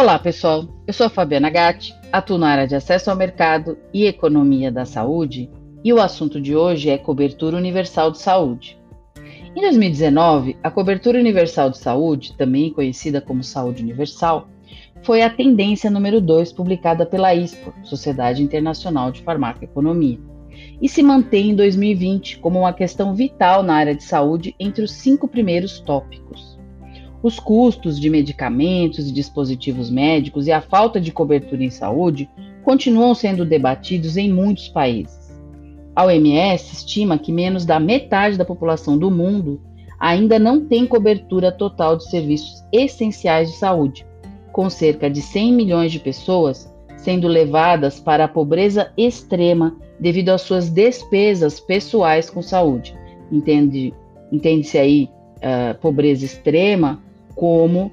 Olá, pessoal. Eu sou Fabiana Gatti, atuo na área de acesso ao mercado e economia da saúde, e o assunto de hoje é cobertura universal de saúde. Em 2019, a cobertura universal de saúde, também conhecida como saúde universal, foi a tendência número 2 publicada pela ISPO, Sociedade Internacional de Farmacoeconomia, e se mantém em 2020 como uma questão vital na área de saúde entre os cinco primeiros tópicos. Os custos de medicamentos e dispositivos médicos e a falta de cobertura em saúde continuam sendo debatidos em muitos países. A OMS estima que menos da metade da população do mundo ainda não tem cobertura total de serviços essenciais de saúde, com cerca de 100 milhões de pessoas sendo levadas para a pobreza extrema devido às suas despesas pessoais com saúde. Entende, entende-se aí uh, pobreza extrema como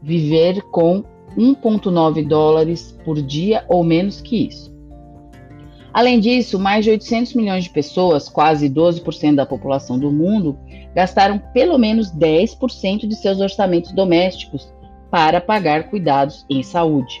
viver com 1,9 dólares por dia ou menos que isso. Além disso, mais de 800 milhões de pessoas, quase 12% da população do mundo, gastaram pelo menos 10% de seus orçamentos domésticos para pagar cuidados em saúde.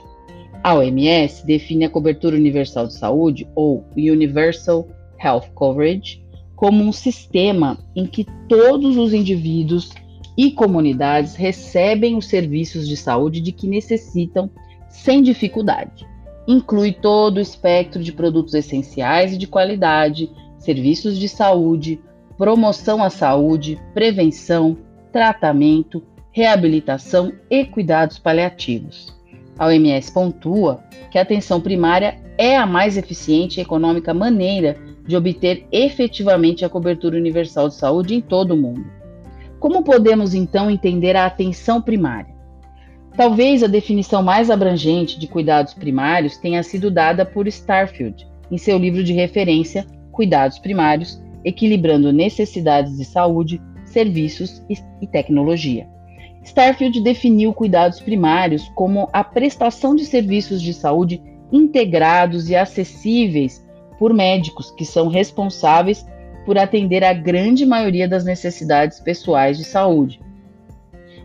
A OMS define a cobertura universal de saúde, ou Universal Health Coverage, como um sistema em que todos os indivíduos e comunidades recebem os serviços de saúde de que necessitam sem dificuldade. Inclui todo o espectro de produtos essenciais e de qualidade, serviços de saúde, promoção à saúde, prevenção, tratamento, reabilitação e cuidados paliativos. A OMS pontua que a atenção primária é a mais eficiente e econômica maneira de obter efetivamente a cobertura universal de saúde em todo o mundo. Como podemos então entender a atenção primária? Talvez a definição mais abrangente de cuidados primários tenha sido dada por Starfield em seu livro de referência Cuidados Primários, equilibrando necessidades de saúde, serviços e tecnologia. Starfield definiu cuidados primários como a prestação de serviços de saúde integrados e acessíveis por médicos que são responsáveis por atender a grande maioria das necessidades pessoais de saúde,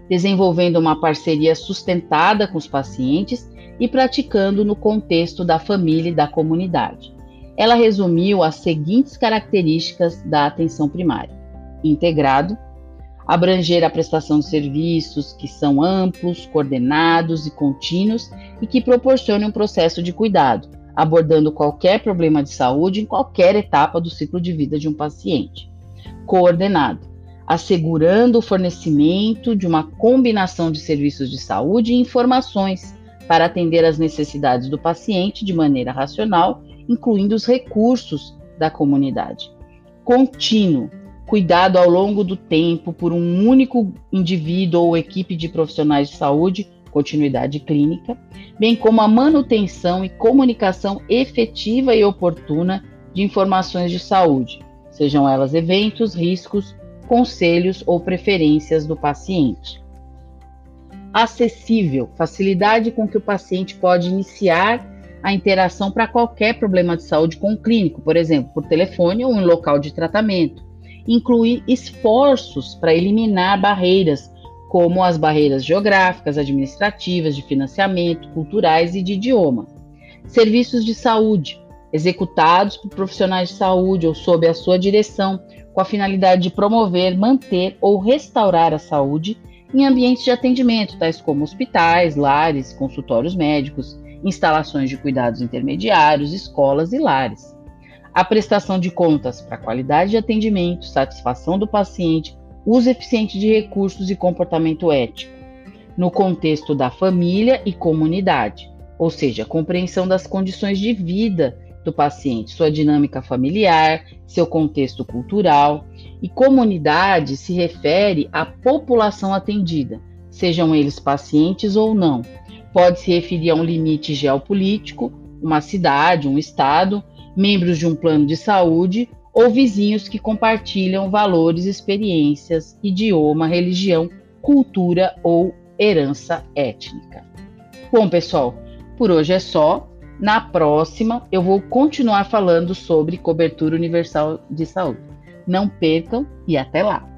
desenvolvendo uma parceria sustentada com os pacientes e praticando no contexto da família e da comunidade. Ela resumiu as seguintes características da atenção primária: integrado, abranger a prestação de serviços que são amplos, coordenados e contínuos e que proporcionem um processo de cuidado, abordando qualquer problema de saúde em qualquer etapa do ciclo de vida de um paciente. Coordenado, assegurando o fornecimento de uma combinação de serviços de saúde e informações para atender às necessidades do paciente de maneira racional, incluindo os recursos da comunidade. Contínuo, cuidado ao longo do tempo por um único indivíduo ou equipe de profissionais de saúde continuidade clínica, bem como a manutenção e comunicação efetiva e oportuna de informações de saúde, sejam elas eventos, riscos, conselhos ou preferências do paciente. Acessível, facilidade com que o paciente pode iniciar a interação para qualquer problema de saúde com o clínico, por exemplo, por telefone ou em local de tratamento. Incluir esforços para eliminar barreiras como as barreiras geográficas, administrativas, de financiamento, culturais e de idioma. Serviços de saúde, executados por profissionais de saúde ou sob a sua direção, com a finalidade de promover, manter ou restaurar a saúde em ambientes de atendimento, tais como hospitais, lares, consultórios médicos, instalações de cuidados intermediários, escolas e lares. A prestação de contas para qualidade de atendimento, satisfação do paciente, uso eficiente de recursos e comportamento ético, no contexto da família e comunidade, ou seja, compreensão das condições de vida do paciente, sua dinâmica familiar, seu contexto cultural. E comunidade se refere à população atendida, sejam eles pacientes ou não. Pode se referir a um limite geopolítico, uma cidade, um estado, membros de um plano de saúde ou vizinhos que compartilham valores, experiências, idioma, religião, cultura ou herança étnica. Bom, pessoal, por hoje é só. Na próxima, eu vou continuar falando sobre cobertura universal de saúde. Não percam e até lá!